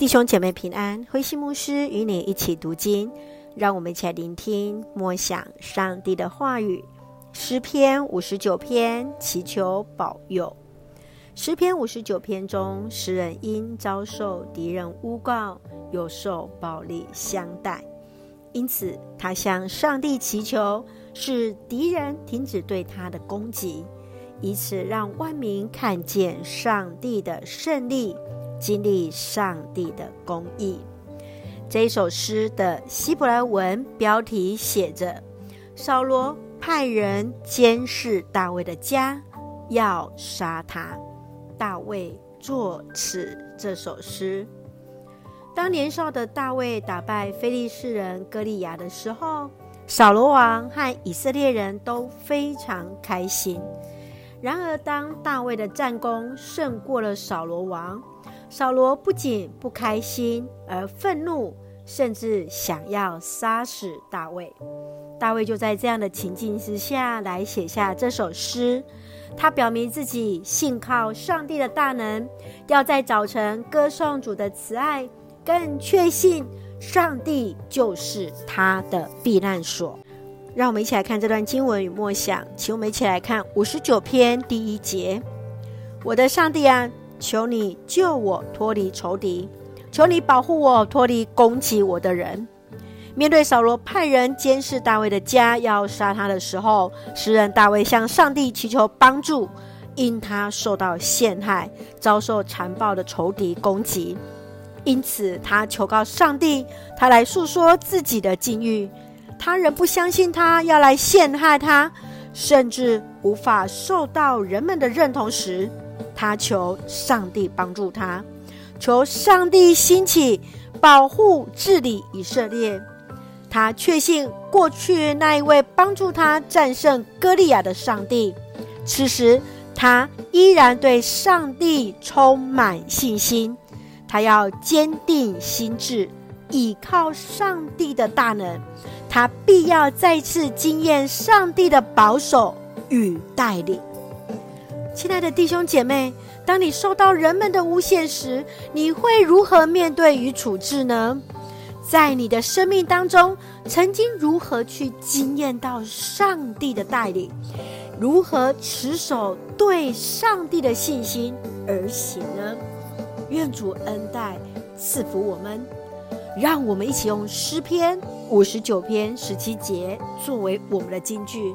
弟兄姐妹平安，慧馨牧师与你一起读经，让我们一起来聆听默想上帝的话语。诗篇五十九篇，祈求保佑。诗篇五十九篇中，诗人因遭受敌人诬告，又受暴力相待，因此他向上帝祈求，使敌人停止对他的攻击，以此让万民看见上帝的胜利。经历上帝的公义。这一首诗的希伯来文标题写着：“扫罗派人监视大卫的家，要杀他。”大卫作此这首诗。当年少的大卫打败非利士人歌利亚的时候，扫罗王和以色列人都非常开心。然而，当大卫的战功胜过了扫罗王，扫罗不仅不开心，而愤怒，甚至想要杀死大卫。大卫就在这样的情境之下来写下这首诗。他表明自己信靠上帝的大能，要在早晨歌颂主的慈爱，更确信上帝就是他的避难所。让我们一起来看这段经文与默想，请我们一起来看五十九篇第一节：我的上帝啊！求你救我脱离仇敌，求你保护我脱离攻击我的人。面对扫罗派人监视大卫的家，要杀他的时候，诗人大卫向上帝祈求帮助，因他受到陷害，遭受残暴的仇敌攻击，因此他求告上帝，他来诉说自己的境遇。他人不相信他要来陷害他，甚至无法受到人们的认同时。他求上帝帮助他，求上帝兴起保护治理以色列。他确信过去那一位帮助他战胜歌利亚的上帝，此时他依然对上帝充满信心。他要坚定心志，倚靠上帝的大能，他必要再次经验上帝的保守与带领。亲爱的弟兄姐妹，当你受到人们的诬陷时，你会如何面对与处置呢？在你的生命当中，曾经如何去经验到上帝的带领？如何持守对上帝的信心而行呢？愿主恩待赐福我们，让我们一起用诗篇五十九篇十七节作为我们的金句：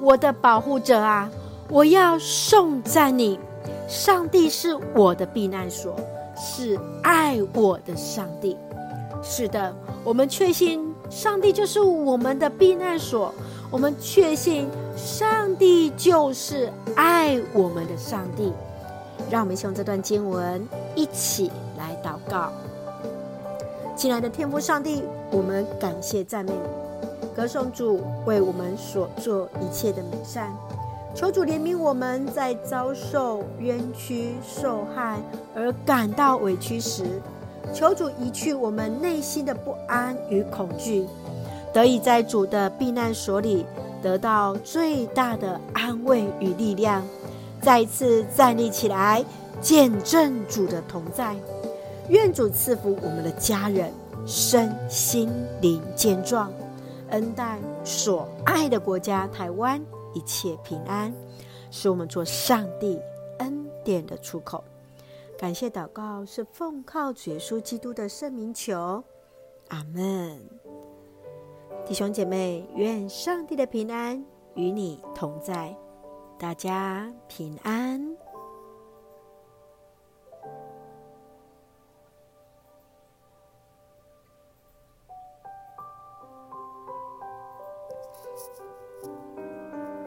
我的保护者啊！我要颂赞你，上帝是我的避难所，是爱我的上帝。是的，我们确信上帝就是我们的避难所，我们确信上帝就是爱我们的上帝。让我们用这段经文一起来祷告。亲爱的天父上帝，我们感谢赞美你，歌颂主为我们所做一切的美善。求主怜悯我们，在遭受冤屈、受害而感到委屈时，求主移去我们内心的不安与恐惧，得以在主的避难所里得到最大的安慰与力量，再一次站立起来，见证主的同在。愿主赐福我们的家人，身心灵健壮，恩待所爱的国家台湾。一切平安，是我们做上帝恩典的出口。感谢祷告是奉靠主耶稣基督的圣名求，阿门。弟兄姐妹，愿上帝的平安与你同在，大家平安。